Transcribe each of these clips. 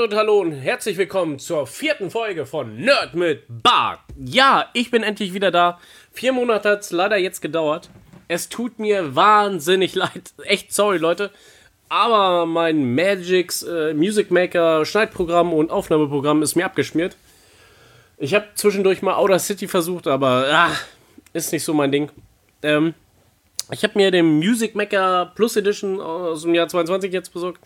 Freunde und hallo und herzlich willkommen zur vierten Folge von Nerd mit Bart. Ja, ich bin endlich wieder da. Vier Monate hat es leider jetzt gedauert. Es tut mir wahnsinnig leid. Echt sorry, Leute. Aber mein Magix äh, Music Maker Schneidprogramm und Aufnahmeprogramm ist mir abgeschmiert. Ich habe zwischendurch mal Outer City versucht, aber ah, ist nicht so mein Ding. Ähm, ich habe mir den Music Maker Plus Edition aus dem Jahr 22 jetzt besorgt.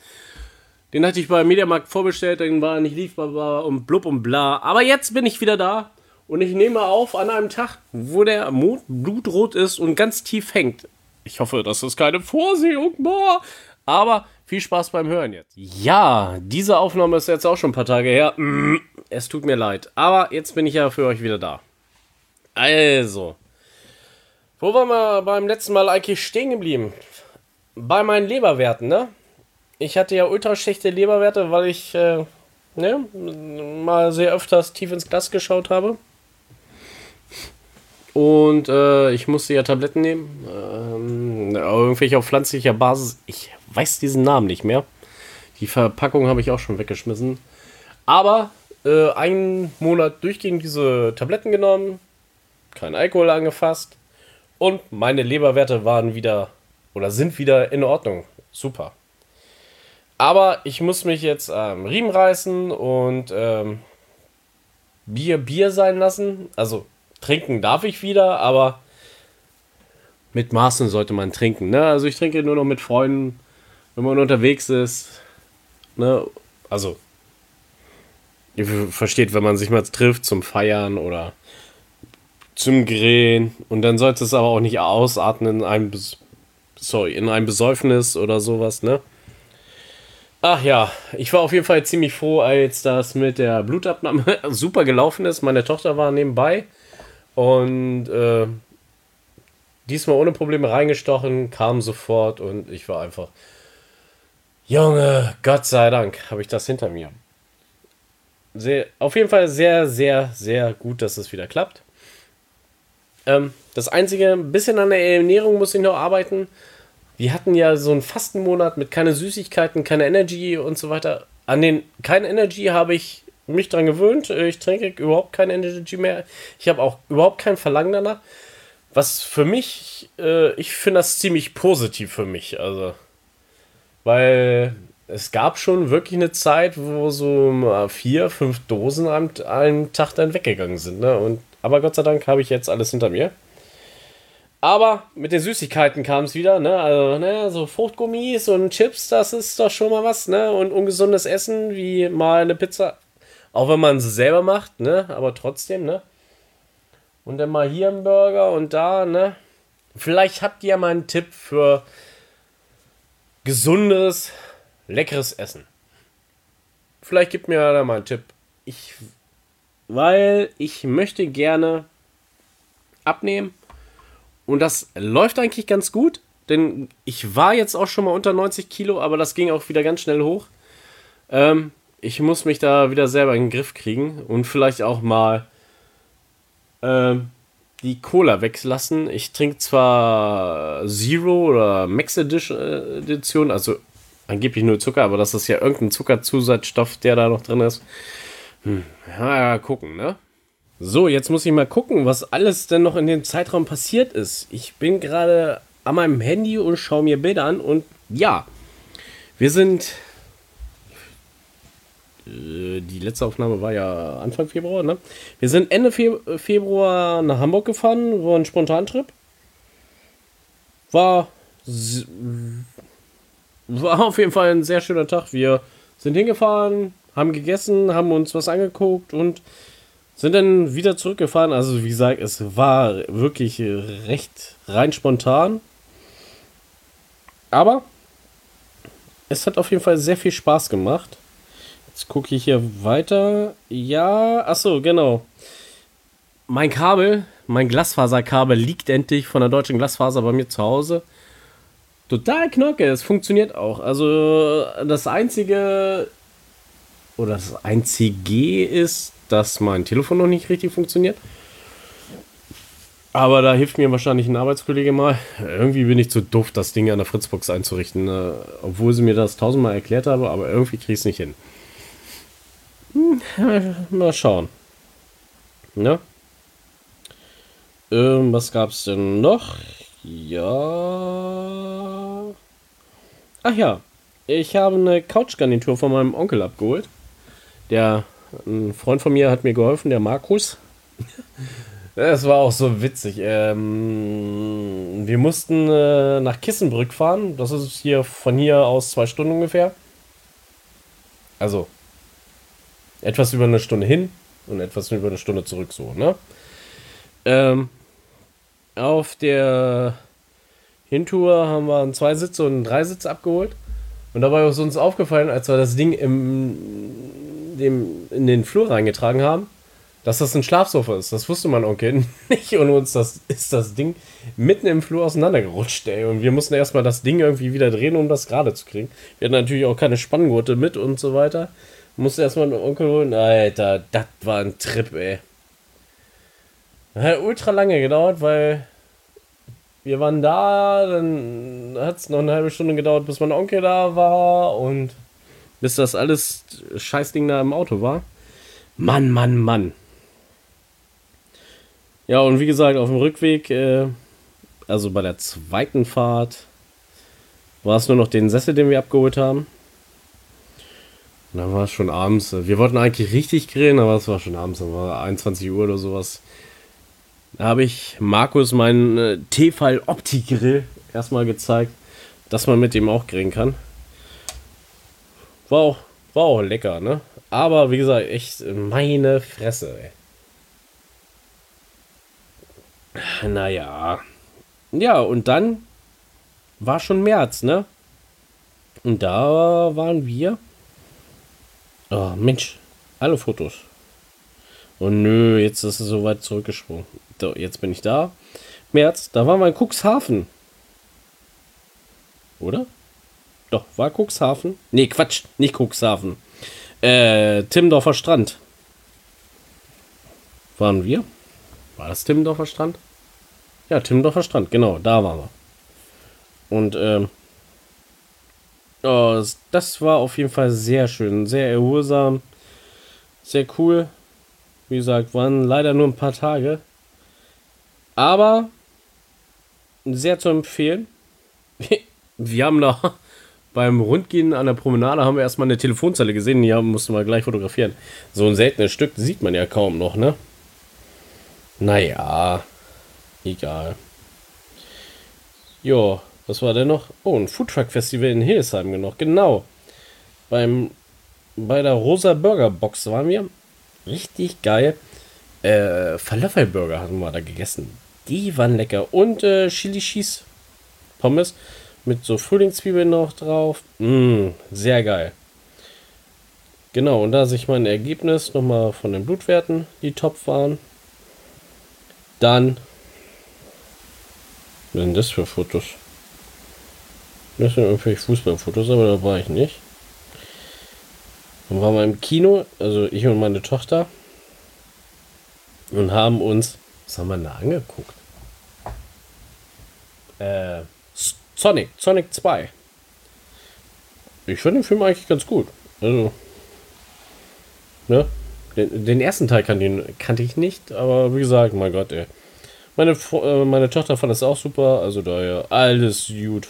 Den hatte ich bei Mediamarkt vorbestellt, den war nicht lieferbar und blub und bla. Aber jetzt bin ich wieder da und ich nehme auf an einem Tag, wo der Mond blutrot ist und ganz tief hängt. Ich hoffe, das ist keine Vorsehung, boah. Aber viel Spaß beim Hören jetzt. Ja, diese Aufnahme ist jetzt auch schon ein paar Tage her. Mm, es tut mir leid. Aber jetzt bin ich ja für euch wieder da. Also. Wo waren wir beim letzten Mal eigentlich stehen geblieben? Bei meinen Leberwerten, ne? Ich hatte ja ultra schlechte Leberwerte, weil ich äh, ne, mal sehr öfters tief ins Glas geschaut habe. Und äh, ich musste ja Tabletten nehmen. Ähm, irgendwelche auf pflanzlicher Basis. Ich weiß diesen Namen nicht mehr. Die Verpackung habe ich auch schon weggeschmissen. Aber äh, einen Monat durchgehend diese Tabletten genommen. Kein Alkohol angefasst. Und meine Leberwerte waren wieder oder sind wieder in Ordnung. Super. Aber ich muss mich jetzt ähm, Riemen reißen und ähm, Bier Bier sein lassen. Also trinken darf ich wieder, aber mit Maßen sollte man trinken. Ne? Also ich trinke nur noch mit Freunden, wenn man unterwegs ist. Ne? Also ihr versteht, wenn man sich mal trifft zum Feiern oder zum Grillen und dann sollte es aber auch nicht ausatmen in einem, sorry, in einem Besäufnis oder sowas, ne? Ach ja, ich war auf jeden Fall ziemlich froh, als das mit der Blutabnahme super gelaufen ist. Meine Tochter war nebenbei und äh, diesmal ohne Probleme reingestochen, kam sofort und ich war einfach, Junge, Gott sei Dank, habe ich das hinter mir. Sehr, auf jeden Fall sehr, sehr, sehr gut, dass es wieder klappt. Ähm, das Einzige, ein bisschen an der Ernährung muss ich noch arbeiten wir hatten ja so einen Fastenmonat mit keine Süßigkeiten, keine Energy und so weiter. An den kein Energy habe ich mich dran gewöhnt. Ich trinke überhaupt kein Energy mehr. Ich habe auch überhaupt kein Verlangen danach. Was für mich, äh, ich finde das ziemlich positiv für mich. Also, weil es gab schon wirklich eine Zeit, wo so vier, fünf Dosen am, einem Tag dann weggegangen sind. Ne? Und, aber Gott sei Dank habe ich jetzt alles hinter mir. Aber mit den Süßigkeiten kam es wieder, ne? Also, ne, so Fruchtgummis und Chips, das ist doch schon mal was, ne? Und ungesundes Essen, wie mal eine Pizza. Auch wenn man sie selber macht, ne? Aber trotzdem, ne? Und dann mal hier ein Burger und da, ne? Vielleicht habt ihr ja mal einen Tipp für gesundes, leckeres Essen. Vielleicht gibt mir da mal einen Tipp. Ich, weil ich möchte gerne abnehmen und das läuft eigentlich ganz gut, denn ich war jetzt auch schon mal unter 90 Kilo, aber das ging auch wieder ganz schnell hoch. Ähm, ich muss mich da wieder selber in den Griff kriegen und vielleicht auch mal ähm, die Cola weglassen. Ich trinke zwar Zero oder Max Edition, also angeblich nur Zucker, aber das ist ja irgendein Zuckerzusatzstoff, der da noch drin ist. Hm, ja, gucken, ne? So, jetzt muss ich mal gucken, was alles denn noch in dem Zeitraum passiert ist. Ich bin gerade an meinem Handy und schaue mir Bilder an und ja, wir sind. Äh, die letzte Aufnahme war ja Anfang Februar, ne? Wir sind Ende Fe Februar nach Hamburg gefahren, war ein Spontantrip. War. War auf jeden Fall ein sehr schöner Tag. Wir sind hingefahren, haben gegessen, haben uns was angeguckt und sind dann wieder zurückgefahren. Also, wie gesagt, es war wirklich recht rein spontan. Aber es hat auf jeden Fall sehr viel Spaß gemacht. Jetzt gucke ich hier weiter. Ja, achso, genau. Mein Kabel, mein Glasfaserkabel liegt endlich von der deutschen Glasfaser bei mir zu Hause. Total knocke, es funktioniert auch. Also das einzige oder das einzige ist, dass mein Telefon noch nicht richtig funktioniert. Aber da hilft mir wahrscheinlich ein Arbeitskollege mal. Irgendwie bin ich zu doof, das Ding an der Fritzbox einzurichten. Ne? Obwohl sie mir das tausendmal erklärt habe, aber irgendwie kriege ich es nicht hin. Hm, mal schauen. Ne? Ähm, was gab's denn noch? Ja. Ach ja. Ich habe eine Couchgarnitur von meinem Onkel abgeholt. Der ein Freund von mir hat mir geholfen, der Markus. Es war auch so witzig. Ähm, wir mussten äh, nach Kissenbrück fahren. Das ist hier von hier aus zwei Stunden ungefähr. Also etwas über eine Stunde hin und etwas über eine Stunde zurück, so, ne? Ähm, auf der Hintour haben wir einen Zweisitz und einen Dreisitz abgeholt. Und dabei ist uns aufgefallen, als wir das Ding im, dem, in den Flur reingetragen haben, dass das ein Schlafsofa ist. Das wusste mein Onkel nicht. Und uns das, ist das Ding mitten im Flur auseinandergerutscht, ey. Und wir mussten erstmal das Ding irgendwie wieder drehen, um das gerade zu kriegen. Wir hatten natürlich auch keine Spanngurte mit und so weiter. Musste erstmal einen Onkel holen. Alter, das war ein Trip, ey. Hat ultra lange gedauert, weil wir waren da, dann hat es noch eine halbe Stunde gedauert, bis mein Onkel da war und bis das alles Scheißding da im Auto war. Mann, Mann, Mann. Ja, und wie gesagt, auf dem Rückweg, äh, also bei der zweiten Fahrt, war es nur noch den Sessel, den wir abgeholt haben. Und dann war es schon abends. Wir wollten eigentlich richtig grillen, aber es war schon abends, dann war 21 Uhr oder sowas. Da habe ich Markus meinen äh, Tefal Opti-Grill erstmal gezeigt, dass man mit dem auch grillen kann. War auch, war auch lecker, ne? Aber wie gesagt, echt meine Fresse, ey. Naja. Ja, und dann war schon März, ne? Und da waren wir Oh, Mensch. Alle Fotos. Oh nö, jetzt ist es so weit zurückgesprungen. So, jetzt bin ich da. März, da waren wir in Cuxhaven. Oder? Doch, war Cuxhaven? Nee, Quatsch, nicht Cuxhaven. Äh, Timmendorfer Strand. Waren wir? War das Timmendorfer Strand? Ja, Timmendorfer Strand, genau, da waren wir. Und, ähm, Oh, das war auf jeden Fall sehr schön, sehr erholsam, sehr cool. Wie gesagt, waren leider nur ein paar Tage. Aber sehr zu empfehlen. Wir haben noch beim Rundgehen an der Promenade haben wir erstmal eine Telefonzelle gesehen, die mussten wir gleich fotografieren. So ein seltenes Stück sieht man ja kaum noch, ne? Naja, egal. Jo, was war denn noch? Oh, ein Foodtruck Festival in Hildesheim noch. Genau. Beim, bei der Rosa Burger Box waren wir. Richtig geil. Äh, Falafelburger hatten wir da gegessen. Die waren lecker. Und äh, Chili Cheese Pommes mit so Frühlingszwiebeln noch drauf. Mmh, sehr geil. Genau, und da sich mein Ergebnis nochmal von den Blutwerten, die top waren. Dann. Was sind das für Fotos? Das sind irgendwelche Fußballfotos, aber da war ich nicht. Dann waren wir im Kino, also ich und meine Tochter, und haben uns, was haben wir da angeguckt? Äh, Sonic, Sonic 2. Ich finde den Film eigentlich ganz gut. Also, ne? Den, den ersten Teil kan kannte ich nicht, aber wie gesagt, mein Gott, ey. Meine, äh, meine Tochter fand das auch super, also daher alles gut.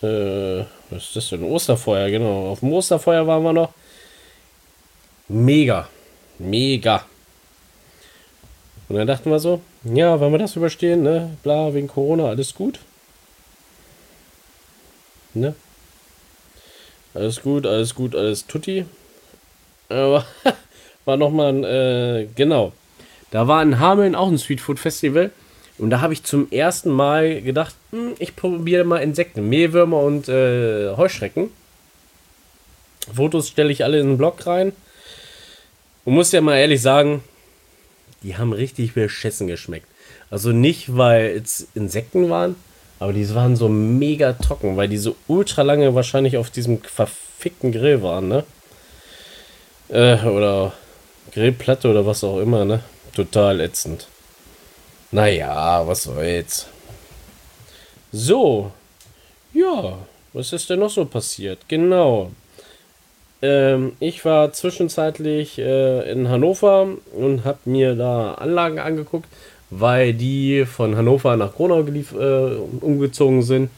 Äh, was ist das denn? Osterfeuer, genau. Auf dem Osterfeuer waren wir noch. Mega. Mega. Und dann dachten wir so, ja, wenn wir das überstehen, ne, bla, wegen Corona, alles gut. Ne? Alles gut, alles gut, alles tutti. Aber war nochmal ein, äh, genau. Da war in Hameln auch ein Streetfood Festival. Und da habe ich zum ersten Mal gedacht, hm, ich probiere mal Insekten, Mehlwürmer und äh, Heuschrecken. Fotos stelle ich alle in den Blog rein. Und muss ja mal ehrlich sagen, die haben richtig beschissen geschmeckt. Also nicht, weil es Insekten waren, aber die waren so mega trocken, weil die so ultra lange wahrscheinlich auf diesem verfickten Grill waren, ne? Äh, oder Grillplatte oder was auch immer, ne? Total ätzend. Naja, was soll's. So. Ja, was ist denn noch so passiert? Genau. Ähm, ich war zwischenzeitlich äh, in Hannover und habe mir da Anlagen angeguckt, weil die von Hannover nach Gronau äh, umgezogen sind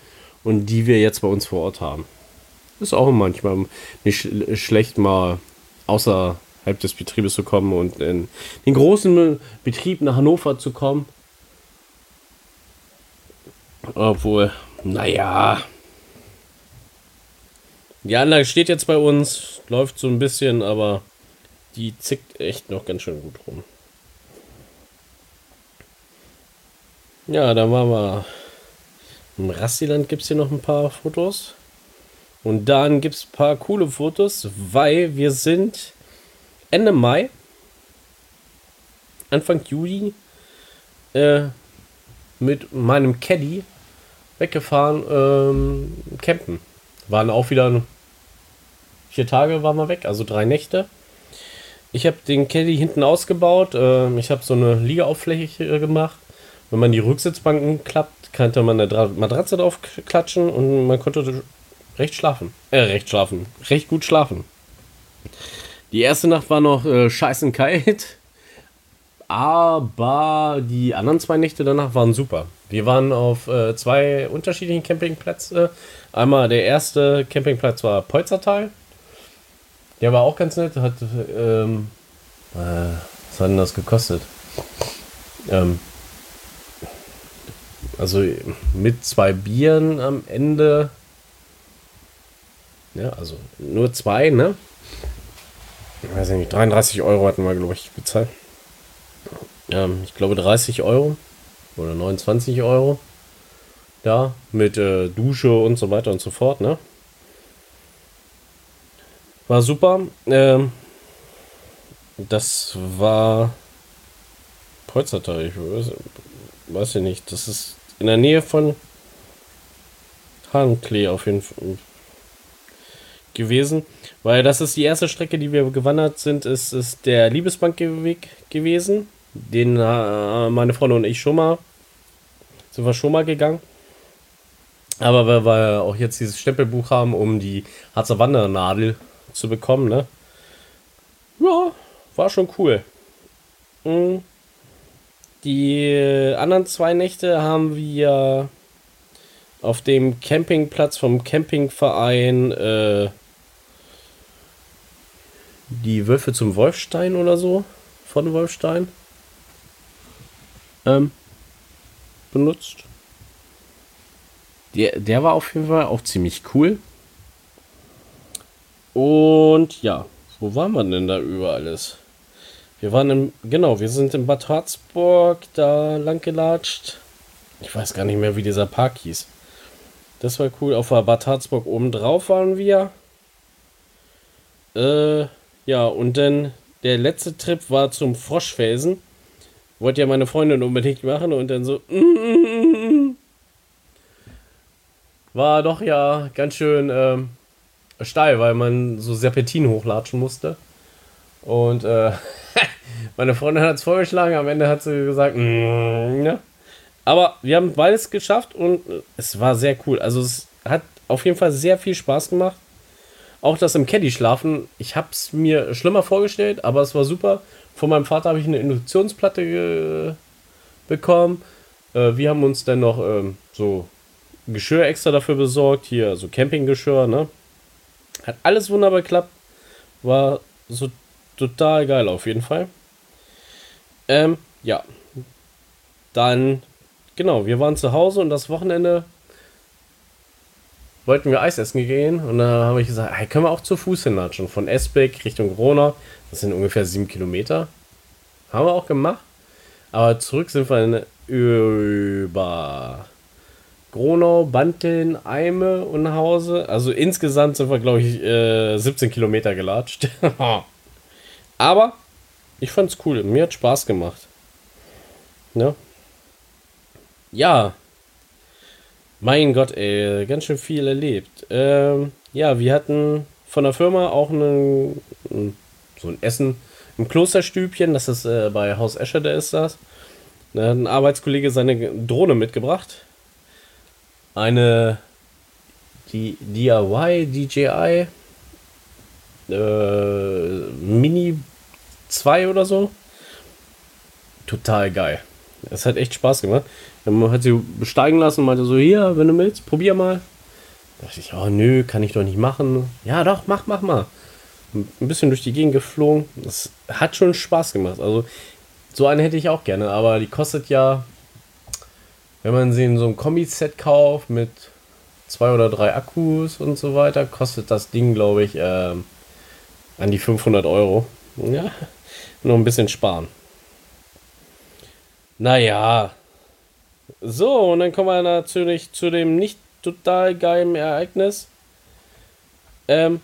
und die wir jetzt bei uns vor Ort haben. Ist auch manchmal nicht sch schlecht, mal außerhalb des Betriebes zu kommen und in den großen Betrieb nach Hannover zu kommen. Obwohl, naja. Die Anlage steht jetzt bei uns, läuft so ein bisschen, aber die zickt echt noch ganz schön gut rum. Ja, dann waren wir im Rastiland gibt es hier noch ein paar Fotos. Und dann gibt es ein paar coole Fotos, weil wir sind Ende Mai, Anfang Juli äh, mit meinem Caddy weggefahren ähm, campen. Waren auch wieder vier Tage waren wir weg, also drei Nächte. Ich habe den Caddy hinten ausgebaut. Äh, ich habe so eine Liegeauffläche gemacht. Wenn man die Rücksitzbanken klappt, könnte man eine Matratze drauf klatschen und man konnte recht schlafen. Äh, recht schlafen. Recht gut schlafen. Die erste Nacht war noch äh, scheißen kalt. Aber die anderen zwei Nächte danach waren super. Wir waren auf äh, zwei unterschiedlichen Campingplätzen. Einmal der erste Campingplatz war Polzertal. Der war auch ganz nett. Hat, ähm, äh, was hat denn das gekostet? Ähm, also mit zwei Bieren am Ende. Ja, also nur zwei, ne? Ich weiß nicht, 33 Euro hatten wir, glaube ich, bezahlt. Ähm, ich glaube 30 Euro oder 29 Euro. Da, mit äh, Dusche und so weiter und so fort, ne? War super. Ähm, das war Polzertal, ich weiß, weiß ich nicht. Das ist in der Nähe von Hahnklee auf jeden Fall gewesen, weil das ist die erste Strecke, die wir gewandert sind, ist, ist der Liebesbankweg gewesen, den äh, meine Freunde und ich schon mal sind wir schon mal gegangen. Aber weil wir auch jetzt dieses Stempelbuch haben, um die Harzer Wandernadel zu bekommen, ne? Ja, war schon cool. Mhm. Die anderen zwei Nächte haben wir auf dem Campingplatz vom Campingverein äh, die Wölfe zum Wolfstein oder so von Wolfstein ähm, benutzt. Der, der war auf jeden Fall auch ziemlich cool. Und ja, wo waren wir denn da über alles? Wir waren im, genau, wir sind in Bad Harzburg da lang gelatscht. Ich weiß gar nicht mehr, wie dieser Park hieß. Das war cool. Auf der Bad Harzburg oben drauf waren wir. Äh, ja, und dann der letzte Trip war zum Froschfelsen. Wollte ja meine Freundin unbedingt machen und dann so. war doch ja ganz schön ähm, steil, weil man so Serpentin hochlatschen musste. Und äh, meine Freundin hat es vorgeschlagen, am Ende hat sie gesagt, mm. Aber wir haben beides geschafft und es war sehr cool. Also es hat auf jeden Fall sehr viel Spaß gemacht. Auch das im Caddy schlafen, ich habe es mir schlimmer vorgestellt, aber es war super. Von meinem Vater habe ich eine Induktionsplatte bekommen. Äh, wir haben uns dann noch ähm, so Geschirr extra dafür besorgt. Hier, so Campinggeschirr, ne? Hat alles wunderbar geklappt. War so total geil auf jeden Fall. Ähm, ja. Dann, genau, wir waren zu Hause und das Wochenende wollten wir Eis essen gehen. Und da habe ich gesagt, hey, können wir auch zu Fuß hinlatschen. Von Esbeck Richtung Rona. Das sind ungefähr sieben Kilometer. Haben wir auch gemacht. Aber zurück sind wir über Gronau, Banteln, Eime und Hause. Also insgesamt sind wir, glaube ich, äh, 17 Kilometer gelatscht. Aber ich fand's cool. Mir hat Spaß gemacht. Ne? Ja. Mein Gott, ey, ganz schön viel erlebt. Ähm, ja, wir hatten von der Firma auch einen, so ein Essen im Klosterstübchen. Das ist äh, bei Haus Escher, der ist das. Da hat ein Arbeitskollege seine Drohne mitgebracht eine die DIY, DJI äh, Mini 2 oder so. Total geil. Es hat echt Spaß gemacht. Dann hat sie besteigen lassen und meinte so, hier, wenn du willst, probier mal. Da dachte ich, oh nö, kann ich doch nicht machen. Ja, doch, mach, mach mal. Ein bisschen durch die Gegend geflogen. Das hat schon Spaß gemacht. Also, so eine hätte ich auch gerne, aber die kostet ja, wenn man sie in so einem Kombi-Set kauft mit zwei oder drei Akkus und so weiter, kostet das Ding, glaube ich, äh, an die 500 Euro. Ja, nur ein bisschen sparen. Naja. So, und dann kommen wir natürlich zu dem nicht total geilen Ereignis. Ähm.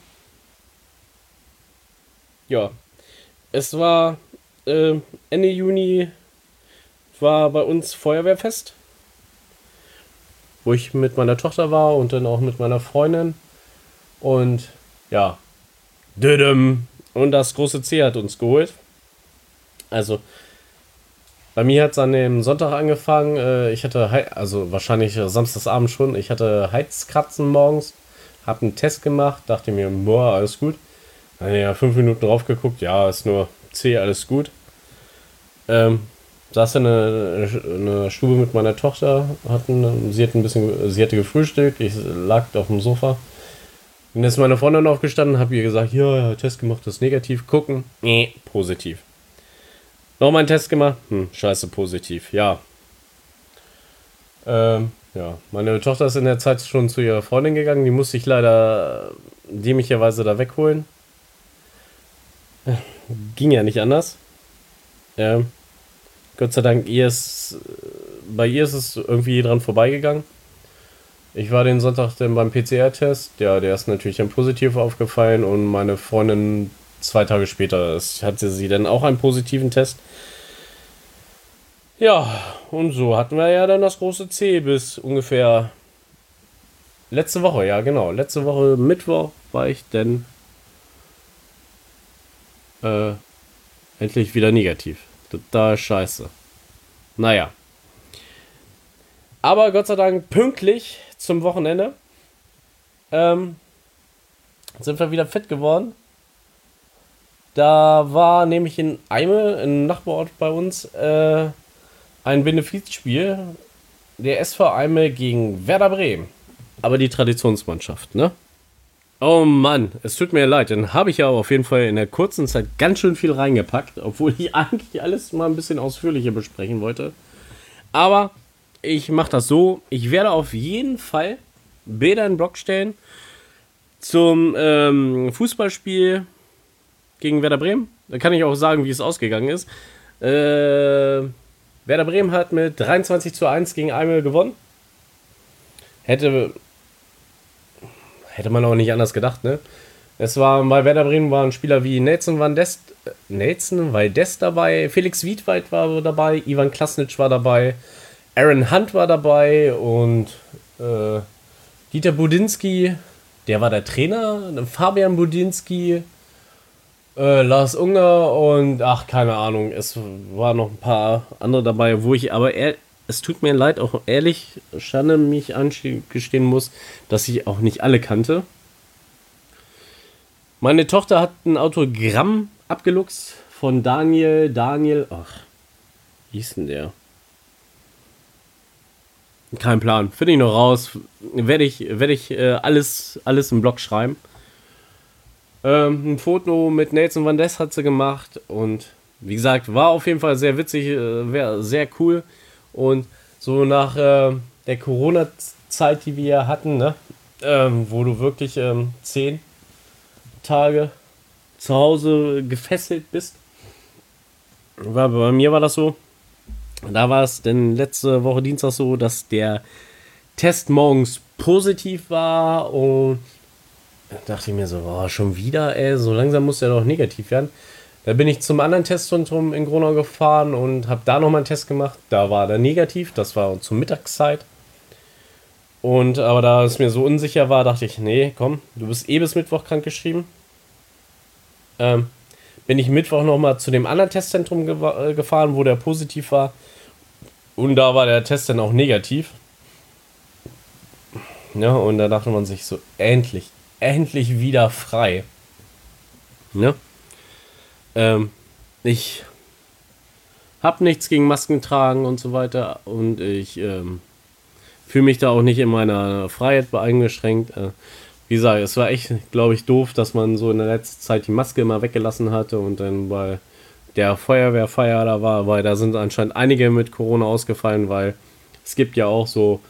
Ja. Es war äh, Ende Juni war bei uns Feuerwehrfest, wo ich mit meiner Tochter war und dann auch mit meiner Freundin. Und ja, und das große C hat uns geholt. Also, bei mir hat es an dem Sonntag angefangen. Äh, ich hatte, also wahrscheinlich Samstagsabend schon, ich hatte Heizkratzen morgens, habe einen Test gemacht, dachte mir, boah, alles gut. Dann ja fünf Minuten drauf geguckt, ja, ist nur C, alles gut. Ähm, saß in eine Stube mit meiner Tochter, hatten, sie hat ein bisschen, sie hatte gefrühstückt, ich lag auf dem Sofa. Und ist meine Freundin aufgestanden, habe ihr gesagt, ja, ja, Test gemacht, das ist negativ, gucken, nee, positiv. Nochmal einen Test gemacht, hm, scheiße, positiv, ja. Ähm, ja, meine Tochter ist in der Zeit schon zu ihrer Freundin gegangen, die musste ich leider dämlicherweise da wegholen. Ging ja nicht anders. Ja. Gott sei Dank, ihr ist, bei ihr ist es irgendwie dran vorbeigegangen. Ich war den Sonntag dann beim PCR-Test. Ja, der ist natürlich dann positiv aufgefallen und meine Freundin zwei Tage später hatte sie dann auch einen positiven Test. Ja, und so hatten wir ja dann das große C bis ungefähr letzte Woche, ja genau. Letzte Woche Mittwoch war ich denn äh, endlich wieder negativ. Total scheiße. Naja. Aber Gott sei Dank pünktlich zum Wochenende ähm, sind wir wieder fit geworden. Da war nämlich in Eime, einem Nachbarort bei uns, äh, ein Benefizspiel. Der SV Eime gegen Werder Bremen. Aber die Traditionsmannschaft, ne? Oh Mann, es tut mir leid, dann habe ich ja auf jeden Fall in der kurzen Zeit ganz schön viel reingepackt, obwohl ich eigentlich alles mal ein bisschen ausführlicher besprechen wollte. Aber ich mache das so, ich werde auf jeden Fall Bilder in den Blog stellen zum ähm, Fußballspiel gegen Werder Bremen. Da kann ich auch sagen, wie es ausgegangen ist. Äh, Werder Bremen hat mit 23 zu 1 gegen Eimel gewonnen. Hätte Hätte man auch nicht anders gedacht, ne? Es war bei Werder Bremen waren Spieler wie Nelson Van Dest, äh, Nelson Valdes dabei, Felix Wiedwald war dabei, Ivan Klasnitsch war dabei, Aaron Hunt war dabei und äh, Dieter Budinski, der war der Trainer, Fabian Budinski, äh, Lars Unger und ach, keine Ahnung, es waren noch ein paar andere dabei, wo ich aber es tut mir leid, auch ehrlich, Schande mich angestehen muss, dass ich auch nicht alle kannte. Meine Tochter hat ein Autogramm abgeluchst von Daniel, Daniel, ach, wie hieß denn der? Kein Plan, finde ich noch raus. Werde ich, werde ich äh, alles, alles im Blog schreiben. Ähm, ein Foto mit Nelson Van Dess hat sie gemacht und wie gesagt, war auf jeden Fall sehr witzig, äh, sehr cool. Und so nach äh, der Corona-Zeit, die wir hatten, ne? Ähm, wo du wirklich ähm, zehn Tage zu Hause gefesselt bist. War, bei mir war das so. Da war es denn letzte Woche Dienstag so, dass der Test morgens positiv war und da dachte ich mir so, oh, schon wieder, ey, so langsam muss der doch negativ werden. Da bin ich zum anderen Testzentrum in Gronau gefahren und habe da nochmal einen Test gemacht. Da war der negativ, das war zur Mittagszeit. Und aber da es mir so unsicher war, dachte ich, nee, komm, du bist eh bis Mittwoch krank geschrieben. Ähm, bin ich Mittwoch nochmal zu dem anderen Testzentrum ge äh, gefahren, wo der positiv war. Und da war der Test dann auch negativ. Ja, und da dachte man sich so, endlich, endlich wieder frei. Ne? Ähm, ich habe nichts gegen Masken tragen und so weiter und ich ähm, fühle mich da auch nicht in meiner Freiheit eingeschränkt. Äh, wie gesagt, es war echt, glaube ich, doof, dass man so in der letzten Zeit die Maske immer weggelassen hatte und dann bei der Feuerwehrfeier da war, weil da sind anscheinend einige mit Corona ausgefallen, weil es gibt ja auch so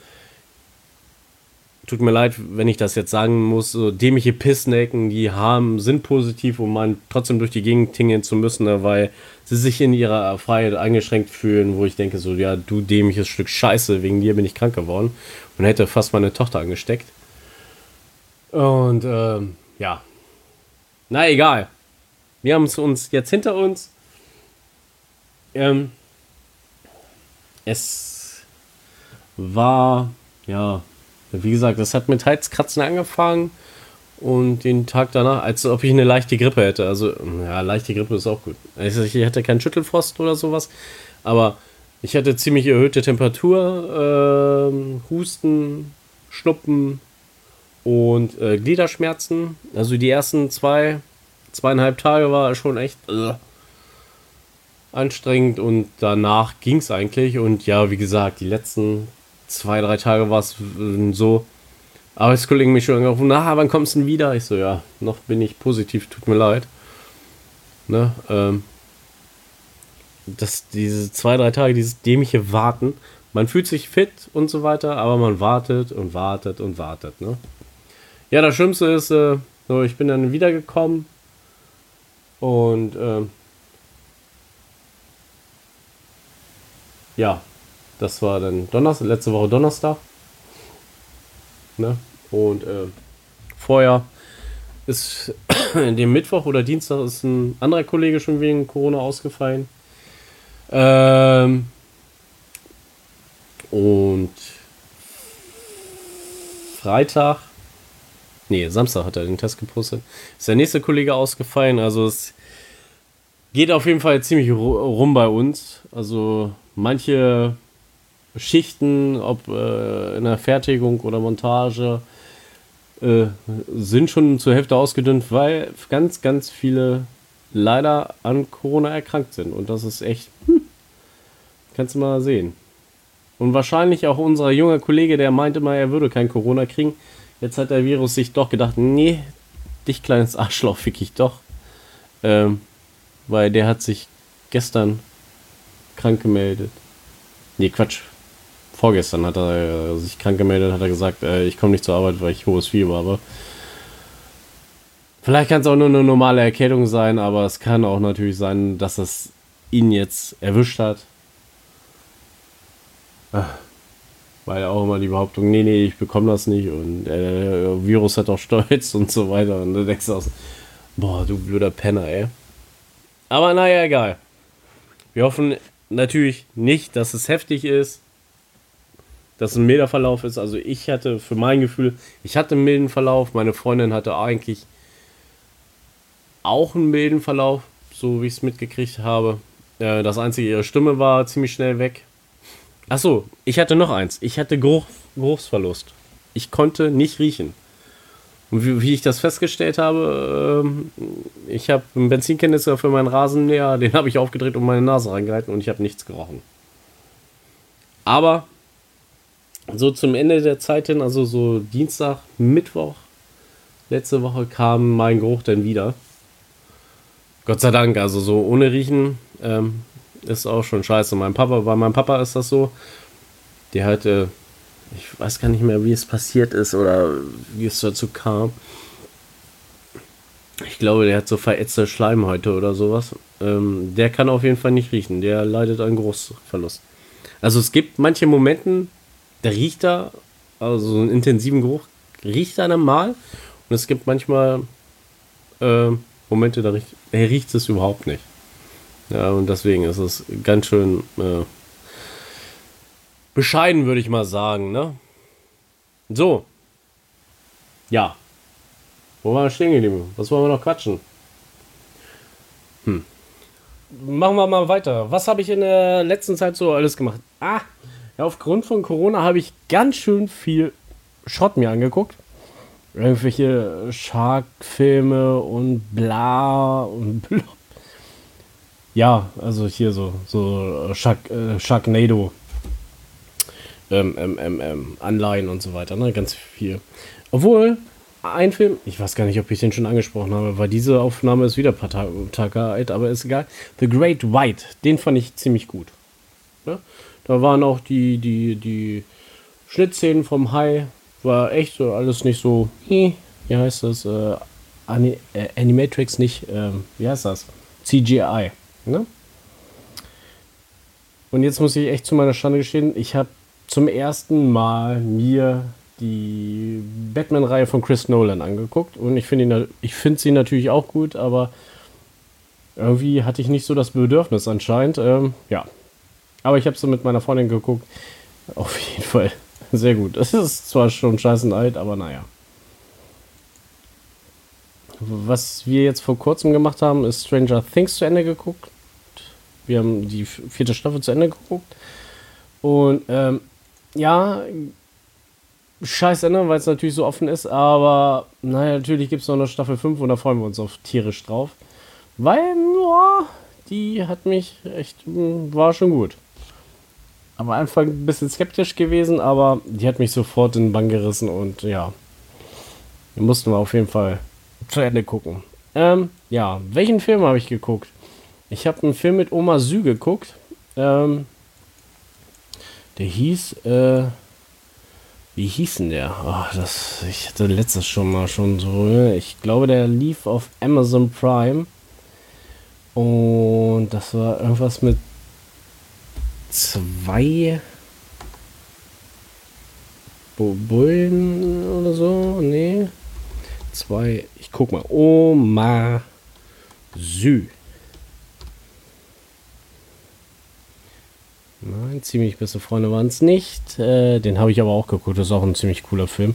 tut mir leid, wenn ich das jetzt sagen muss, so dämliche Pissnaken, die haben, sind positiv, um man trotzdem durch die Gegend tingeln zu müssen, ne, weil sie sich in ihrer Freiheit eingeschränkt fühlen, wo ich denke so, ja, du dämliches Stück Scheiße, wegen dir bin ich krank geworden und hätte fast meine Tochter angesteckt. Und ähm, ja, na egal. Wir haben es uns jetzt hinter uns. Ähm, es war, ja, wie gesagt, das hat mit Halskratzen angefangen und den Tag danach, als ob ich eine leichte Grippe hätte. Also, ja, leichte Grippe ist auch gut. Ich hatte keinen Schüttelfrost oder sowas, aber ich hatte ziemlich erhöhte Temperatur, äh, Husten, Schnuppen und äh, Gliederschmerzen. Also die ersten zwei, zweieinhalb Tage war schon echt äh, anstrengend und danach ging es eigentlich. Und ja, wie gesagt, die letzten zwei, drei Tage war es äh, so. Arbeitskollegen mich schon angerufen, na, wann kommst du denn wieder? Ich so, ja, noch bin ich positiv, tut mir leid. Ne, ähm, das, diese zwei, drei Tage, dieses dämliche Warten. Man fühlt sich fit und so weiter, aber man wartet und wartet und wartet, ne? Ja, das Schlimmste ist, äh, so, ich bin dann wiedergekommen und äh, ja, das war dann Donnerstag, letzte Woche Donnerstag. Ne? Und äh, vorher ist dem Mittwoch oder Dienstag ist ein anderer Kollege schon wegen Corona ausgefallen. Ähm, und Freitag, nee, Samstag hat er den Test gepostet, ist der nächste Kollege ausgefallen. Also es geht auf jeden Fall ziemlich rum bei uns. Also manche Schichten, ob äh, in der Fertigung oder Montage, äh, sind schon zur Hälfte ausgedünnt, weil ganz, ganz viele leider an Corona erkrankt sind. Und das ist echt, hm, kannst du mal sehen. Und wahrscheinlich auch unser junger Kollege, der meinte mal, er würde kein Corona kriegen. Jetzt hat der Virus sich doch gedacht, nee, dich kleines Arschloch fick ich doch. Ähm, weil der hat sich gestern krank gemeldet. Nee, Quatsch vorgestern hat er sich krank gemeldet, hat er gesagt, äh, ich komme nicht zur Arbeit, weil ich hohes Fieber habe. Vielleicht kann es auch nur eine normale Erkältung sein, aber es kann auch natürlich sein, dass es ihn jetzt erwischt hat. Weil auch immer die Behauptung, nee, nee, ich bekomme das nicht und äh, Virus hat auch Stolz und so weiter. Und du denkst auch, boah, du blöder Penner, ey. Aber naja, egal. Wir hoffen natürlich nicht, dass es heftig ist dass es ein milder Verlauf ist. Also ich hatte für mein Gefühl, ich hatte einen milden Verlauf. Meine Freundin hatte eigentlich auch einen milden Verlauf, so wie ich es mitgekriegt habe. Äh, das einzige, ihre Stimme war ziemlich schnell weg. Achso, ich hatte noch eins. Ich hatte Geruch, Geruchsverlust. Ich konnte nicht riechen. Und wie, wie ich das festgestellt habe, äh, ich habe einen Benzinkanister für meinen Rasenmäher, den habe ich aufgedreht und meine Nase reingehalten und ich habe nichts gerochen. Aber so zum Ende der Zeit hin, also so Dienstag, Mittwoch, letzte Woche kam mein Geruch dann wieder. Gott sei Dank, also so ohne Riechen ähm, ist auch schon scheiße. Mein Papa, bei meinem Papa ist das so. Der hatte, ich weiß gar nicht mehr, wie es passiert ist oder wie es dazu kam. Ich glaube, der hat so verätzte Schleimhäute oder sowas. Ähm, der kann auf jeden Fall nicht riechen. Der leidet einen Geruchsverlust. Also es gibt manche Momente, der riecht da, also so einen intensiven Geruch riecht er dann mal. Und es gibt manchmal äh, Momente, da riecht, riecht es überhaupt nicht. Ja, und deswegen ist es ganz schön äh, bescheiden, würde ich mal sagen, ne? So. Ja. Wo waren wir stehen geblieben? Was wollen wir noch quatschen? Hm. Machen wir mal weiter. Was habe ich in der letzten Zeit so alles gemacht? Ah, ja, aufgrund von Corona habe ich ganz schön viel Schrott mir angeguckt. irgendwelche Shark-Filme und bla und blub. Ja, also hier so, so Shark, äh, Sharknado. Ähm, ähm, ähm, ähm, Anleihen und so weiter, ne? Ganz viel. Obwohl, ein Film, ich weiß gar nicht, ob ich den schon angesprochen habe, weil diese Aufnahme ist wieder ein paar Tage alt, aber ist egal. The Great White, den fand ich ziemlich gut. Ja? Da waren auch die, die, die Schnittszenen vom Hai, war echt so alles nicht so, wie heißt das, äh, Ani äh, Animatrix nicht, äh, wie heißt das? CGI. Ne? Und jetzt muss ich echt zu meiner Schande gestehen, ich habe zum ersten Mal mir die Batman-Reihe von Chris Nolan angeguckt und ich finde ich finde sie natürlich auch gut, aber irgendwie hatte ich nicht so das Bedürfnis anscheinend. Ähm, ja, aber ich habe sie mit meiner Freundin geguckt. Auf jeden Fall sehr gut. Das ist zwar schon scheißen alt, aber naja. Was wir jetzt vor kurzem gemacht haben, ist Stranger Things zu Ende geguckt. Wir haben die vierte Staffel zu Ende geguckt. Und ähm, ja, scheiß Ende, weil es natürlich so offen ist, aber naja, natürlich gibt es noch eine Staffel 5 und da freuen wir uns auf tierisch drauf. Weil, boah, die hat mich echt, hm, war schon gut. Am Anfang ein bisschen skeptisch gewesen, aber die hat mich sofort in den Bann gerissen und ja, mussten wir auf jeden Fall zu Ende gucken. Ähm, ja, welchen Film habe ich geguckt? Ich habe einen Film mit Oma Sü geguckt. Ähm, der hieß, äh, wie hieß denn der? Oh, das, ich hatte letztes schon mal schon so. Ich glaube, der lief auf Amazon Prime. Und das war irgendwas mit zwei Bullen oder so. Nee. Zwei. Ich guck mal. Oma Sü. Nein, ziemlich beste Freunde waren es nicht. Äh, den habe ich aber auch geguckt. Das ist auch ein ziemlich cooler Film.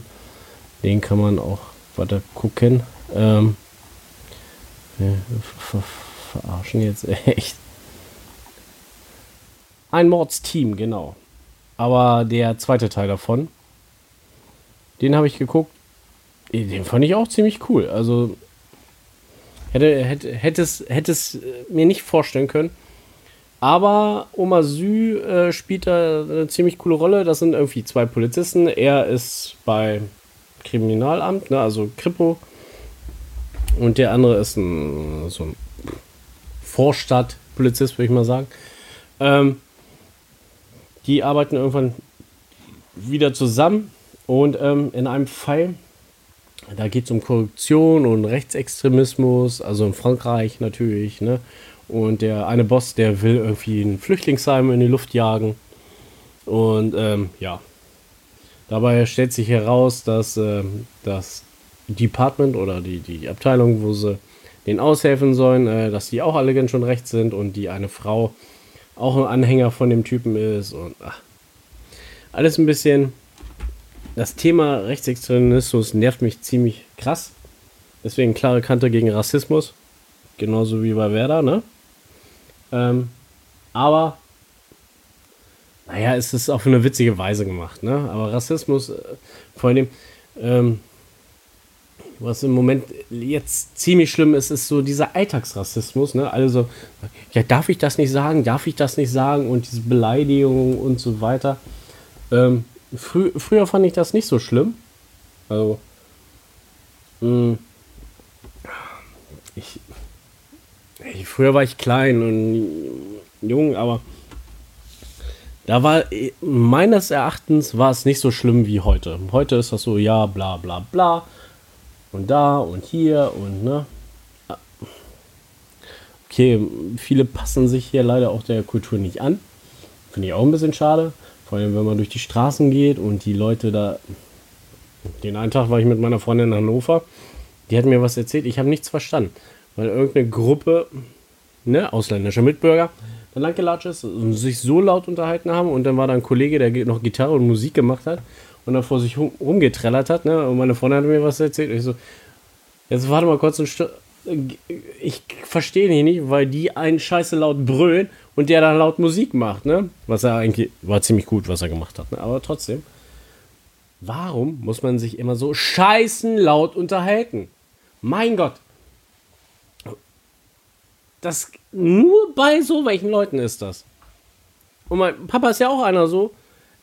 Den kann man auch weiter gucken. Ähm, ver verarschen jetzt echt. Ein Mordsteam, genau. Aber der zweite Teil davon, den habe ich geguckt. Den fand ich auch ziemlich cool. Also hätte, hätte, hätte, es, hätte es mir nicht vorstellen können aber Oma Sü äh, spielt da eine ziemlich coole Rolle. Das sind irgendwie zwei Polizisten. Er ist bei Kriminalamt, ne, also Kripo. Und der andere ist ein, so ein Vorstadtpolizist, würde ich mal sagen. Ähm, die arbeiten irgendwann wieder zusammen und ähm, in einem Fall, da geht es um Korruption und Rechtsextremismus, also in Frankreich natürlich, ne? Und der eine Boss, der will irgendwie ein Flüchtlingsheim in die Luft jagen. Und ähm, ja, dabei stellt sich heraus, dass äh, das Department oder die, die Abteilung, wo sie den aushelfen sollen, äh, dass die auch alle ganz schon recht sind und die eine Frau auch ein Anhänger von dem Typen ist. Und ach, alles ein bisschen. Das Thema Rechtsextremismus nervt mich ziemlich krass. Deswegen klare Kante gegen Rassismus. Genauso wie bei Werder, ne? Ähm, aber, naja, es ist auf eine witzige Weise gemacht. Ne? Aber Rassismus, äh, vor allem, ähm, was im Moment jetzt ziemlich schlimm ist, ist so dieser Alltagsrassismus. Ne? Also, ja, darf ich das nicht sagen? Darf ich das nicht sagen? Und diese Beleidigungen und so weiter. Ähm, frü früher fand ich das nicht so schlimm. Also, mh, hm, ich, früher war ich klein und jung, aber da war meines Erachtens war es nicht so schlimm wie heute. Heute ist das so, ja, bla bla bla. Und da und hier und ne. Okay, viele passen sich hier leider auch der Kultur nicht an. Finde ich auch ein bisschen schade. Vor allem, wenn man durch die Straßen geht und die Leute da. Den einen Tag war ich mit meiner Freundin in Hannover. Die hat mir was erzählt. Ich habe nichts verstanden. Weil irgendeine Gruppe ne, ausländischer Mitbürger, dann langgelatscht ist und sich so laut unterhalten haben und dann war da ein Kollege, der noch Gitarre und Musik gemacht hat und dann vor sich rumgetrellert hat, ne, und meine Freundin hat mir was erzählt und ich so, jetzt warte mal kurz ein Stück, ich verstehe ihn nicht, weil die einen scheiße laut brüllen und der dann laut Musik macht, ne, was er eigentlich, war ziemlich gut, was er gemacht hat, ne, aber trotzdem, Warum muss man sich immer so scheißen laut unterhalten? Mein Gott. Das nur bei so welchen Leuten ist das. Und mein Papa ist ja auch einer so,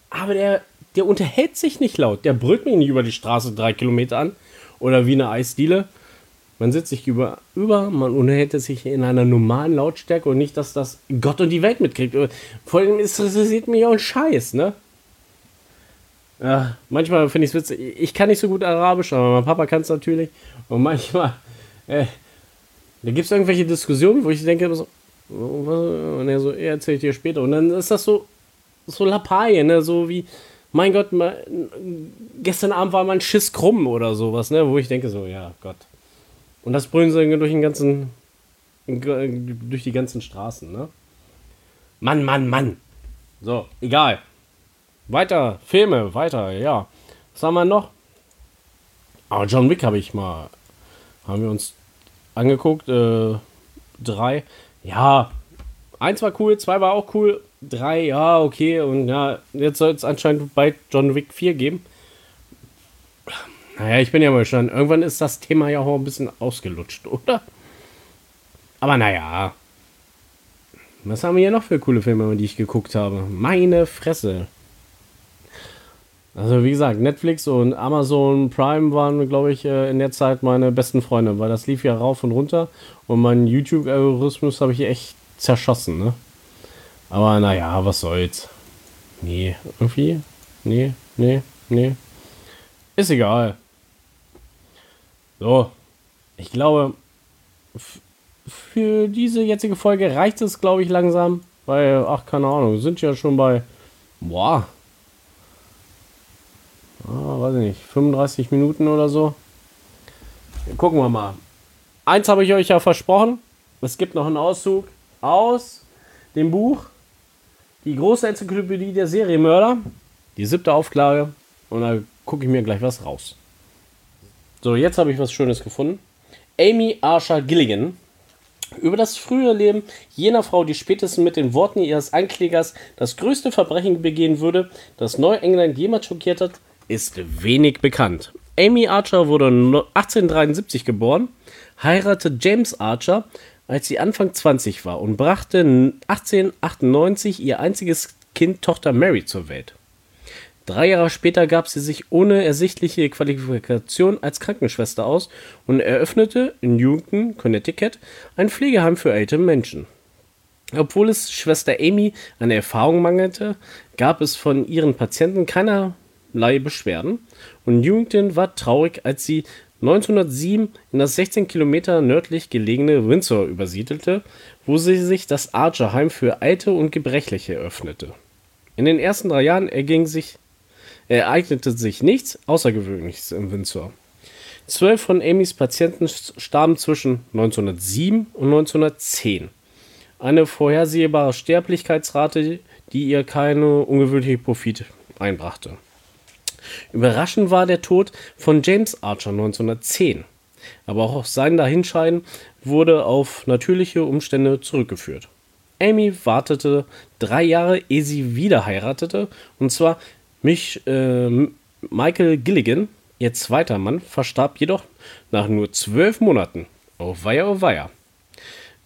aber der, der unterhält sich nicht laut. Der brüllt mich nicht über die Straße drei Kilometer an oder wie eine Eisdiele. Man sitzt sich über, über, man unterhält sich in einer normalen Lautstärke und nicht, dass das Gott und die Welt mitkriegt. Vor allem interessiert mich auch ein Scheiß, ne? Ja, manchmal finde ich es witzig. Ich kann nicht so gut Arabisch, aber mein Papa kann es natürlich. Und manchmal, äh, da gibt es irgendwelche Diskussionen, wo ich denke, so, und er so, er erzählt dir später. Und dann ist das so, so Lappalie, ne? So wie, mein Gott, mal, gestern Abend war mein Schiss krumm oder sowas, ne? Wo ich denke, so, ja, Gott. Und das brüllen sie durch den ganzen, durch die ganzen Straßen, ne? Mann, Mann, Mann. So, egal. Weiter, Filme, weiter, ja. Was haben wir noch? Ah, John Wick habe ich mal. Haben wir uns angeguckt. Äh, drei. Ja. Eins war cool, zwei war auch cool. Drei, ja, okay. Und ja, jetzt soll es anscheinend bei John Wick 4 geben. Naja, ich bin ja mal schon. Irgendwann ist das Thema ja auch ein bisschen ausgelutscht, oder? Aber naja. Was haben wir hier noch für coole Filme, die ich geguckt habe? Meine Fresse. Also wie gesagt, Netflix und Amazon Prime waren, glaube ich, äh, in der Zeit meine besten Freunde, weil das lief ja rauf und runter und meinen YouTube-Algorithmus habe ich echt zerschossen, ne? Aber naja, was soll's. Nee, irgendwie? Nee, nee, nee. Ist egal. So, ich glaube, für diese jetzige Folge reicht es, glaube ich, langsam. Weil, ach, keine Ahnung, sind ja schon bei, boah, ah, weiß ich nicht, 35 Minuten oder so. Gucken wir mal. Eins habe ich euch ja versprochen. Es gibt noch einen Auszug aus dem Buch Die große Enzyklopädie der Serienmörder. Die siebte Auflage. Und da gucke ich mir gleich was raus. So, jetzt habe ich was Schönes gefunden. Amy Archer Gilligan. Über das frühe Leben jener Frau, die spätestens mit den Worten ihres Anklägers das größte Verbrechen begehen würde, das Neuengland jemals schockiert hat, ist wenig bekannt. Amy Archer wurde 1873 geboren, heiratete James Archer, als sie Anfang 20 war und brachte 1898 ihr einziges Kind Tochter Mary zur Welt. Drei Jahre später gab sie sich ohne ersichtliche Qualifikation als Krankenschwester aus und eröffnete in Newton, Connecticut, ein Pflegeheim für ältere Menschen. Obwohl es Schwester Amy an Erfahrung mangelte, gab es von ihren Patienten keiner Beschwerden und Newington war traurig, als sie 1907 in das 16 Kilometer nördlich gelegene Windsor übersiedelte, wo sie sich das Archer Heim für Alte und Gebrechliche eröffnete. In den ersten drei Jahren erging sich, ereignete sich nichts Außergewöhnliches in Windsor. Zwölf von Amys Patienten starben zwischen 1907 und 1910. Eine vorhersehbare Sterblichkeitsrate, die ihr keine ungewöhnliche Profit einbrachte. Überraschend war der Tod von James Archer 1910, aber auch sein Dahinscheiden wurde auf natürliche Umstände zurückgeführt. Amy wartete drei Jahre, ehe sie wieder heiratete, und zwar mich, äh, Michael Gilligan, ihr zweiter Mann, verstarb jedoch nach nur zwölf Monaten. Oh weia, oh weia.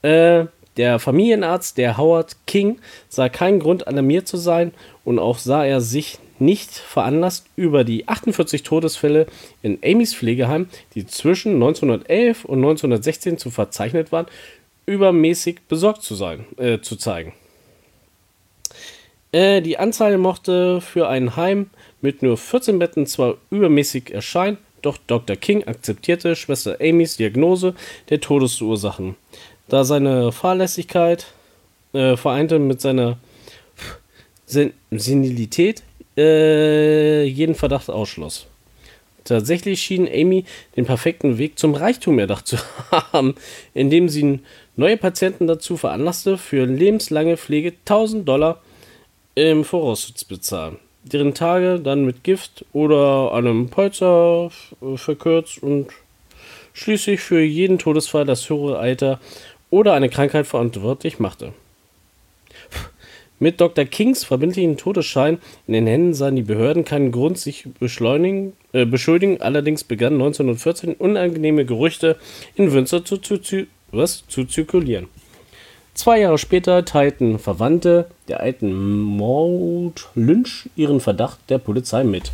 Äh, der Familienarzt, der Howard King, sah keinen Grund, alarmiert zu sein und auch sah er sich nicht veranlasst, über die 48 Todesfälle in Amys Pflegeheim, die zwischen 1911 und 1916 zu verzeichnet waren, übermäßig besorgt zu sein, äh, zu zeigen. Äh, die Anzahl mochte für ein Heim mit nur 14 Betten zwar übermäßig erscheinen, doch Dr. King akzeptierte Schwester Amys Diagnose der Todesursachen, da seine Fahrlässigkeit äh, vereinte mit seiner Sen Senilität äh, jeden Verdacht ausschloss. Tatsächlich schien Amy den perfekten Weg zum Reichtum erdacht zu haben, indem sie neue Patienten dazu veranlasste, für lebenslange Pflege 1000 Dollar im Voraus zu bezahlen, deren Tage dann mit Gift oder einem Polster verkürzt und schließlich für jeden Todesfall das höhere Alter oder eine Krankheit verantwortlich machte. Mit Dr. Kings verbindlichen Todesschein in den Händen sahen die Behörden keinen Grund, sich beschleunigen, äh, beschuldigen. Allerdings begannen 1914 unangenehme Gerüchte in Windsor zu, zu, zu, was, zu zirkulieren. Zwei Jahre später teilten Verwandte der alten Maud Lynch ihren Verdacht der Polizei mit,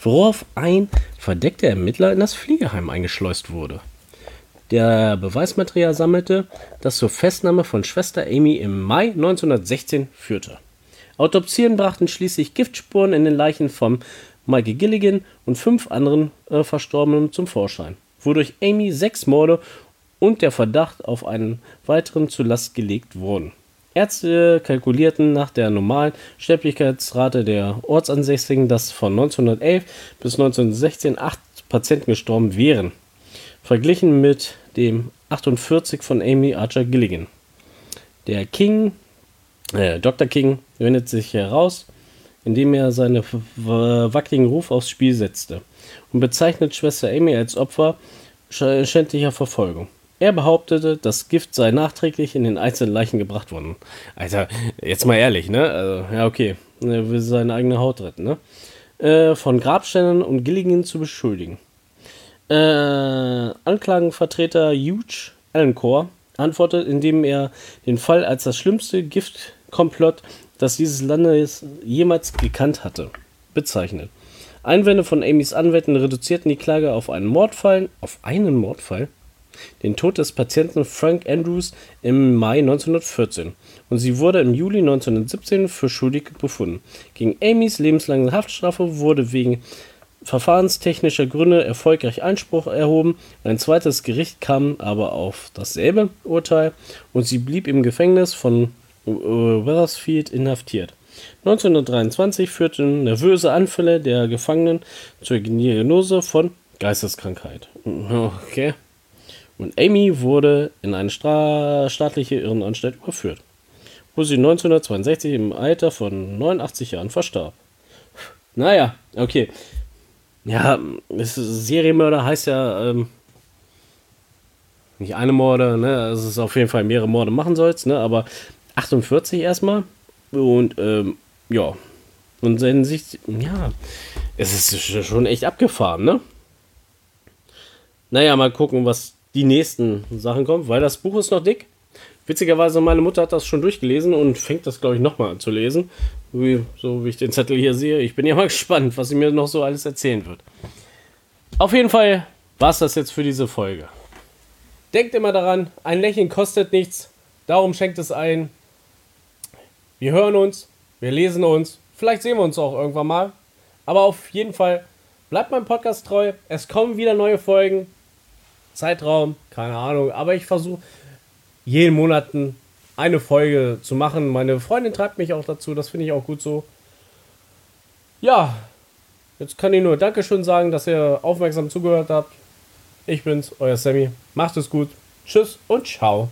worauf ein verdeckter Ermittler in das Fliegeheim eingeschleust wurde der Beweismaterial sammelte, das zur Festnahme von Schwester Amy im Mai 1916 führte. Autopsien brachten schließlich Giftspuren in den Leichen von Michael Gilligan und fünf anderen äh, Verstorbenen zum Vorschein, wodurch Amy sechs Morde und der Verdacht auf einen weiteren zur Last gelegt wurden. Ärzte kalkulierten nach der normalen Sterblichkeitsrate der Ortsansässigen, dass von 1911 bis 1916 acht Patienten gestorben wären verglichen mit dem 48 von Amy Archer Gilligan. Der King, äh, Dr. King wendet sich heraus, indem er seinen wackeligen Ruf aufs Spiel setzte und bezeichnet Schwester Amy als Opfer schändlicher Verfolgung. Er behauptete, das Gift sei nachträglich in den einzelnen Leichen gebracht worden. Alter, jetzt mal ehrlich, ne? Also, ja, okay. Er will seine eigene Haut retten, ne? Äh, von Grabständen und Gilligan zu beschuldigen. Äh, Anklagenvertreter Hugh Allencore antwortet, indem er den Fall als das schlimmste Giftkomplott, das dieses Landes jemals gekannt hatte, bezeichnet. Einwände von Amys Anwälten reduzierten die Klage auf einen Mordfall, auf einen Mordfall, den Tod des Patienten Frank Andrews im Mai 1914 und sie wurde im Juli 1917 für schuldig befunden. Gegen Amys lebenslange Haftstrafe wurde wegen verfahrenstechnischer Gründe erfolgreich Einspruch erhoben. Ein zweites Gericht kam aber auf dasselbe Urteil und sie blieb im Gefängnis von äh, Wethersfield inhaftiert. 1923 führten nervöse Anfälle der Gefangenen zur Diagnose von Geisteskrankheit. Okay. Und Amy wurde in eine staatliche Irrenanstalt überführt, wo sie 1962 im Alter von 89 Jahren verstarb. Naja, okay. Ja, Serienmörder heißt ja ähm, nicht eine Morde, ne? Es ist auf jeden Fall mehrere Morde machen sollst, ne? Aber 48 erstmal. Und ähm, ja. Und in Sicht, ja, es ist schon echt abgefahren, ne? Naja, mal gucken, was die nächsten Sachen kommen, weil das Buch ist noch dick. Witzigerweise, meine Mutter hat das schon durchgelesen und fängt das, glaube ich, nochmal an zu lesen. So wie ich den Zettel hier sehe. Ich bin ja mal gespannt, was sie mir noch so alles erzählen wird. Auf jeden Fall war es das jetzt für diese Folge. Denkt immer daran, ein Lächeln kostet nichts. Darum schenkt es ein. Wir hören uns, wir lesen uns. Vielleicht sehen wir uns auch irgendwann mal. Aber auf jeden Fall bleibt meinem Podcast treu. Es kommen wieder neue Folgen. Zeitraum, keine Ahnung. Aber ich versuche jeden Monat eine Folge zu machen. Meine Freundin treibt mich auch dazu, das finde ich auch gut so. Ja, jetzt kann ich nur Dankeschön sagen, dass ihr aufmerksam zugehört habt. Ich bin's, euer Sammy. Macht es gut. Tschüss und ciao.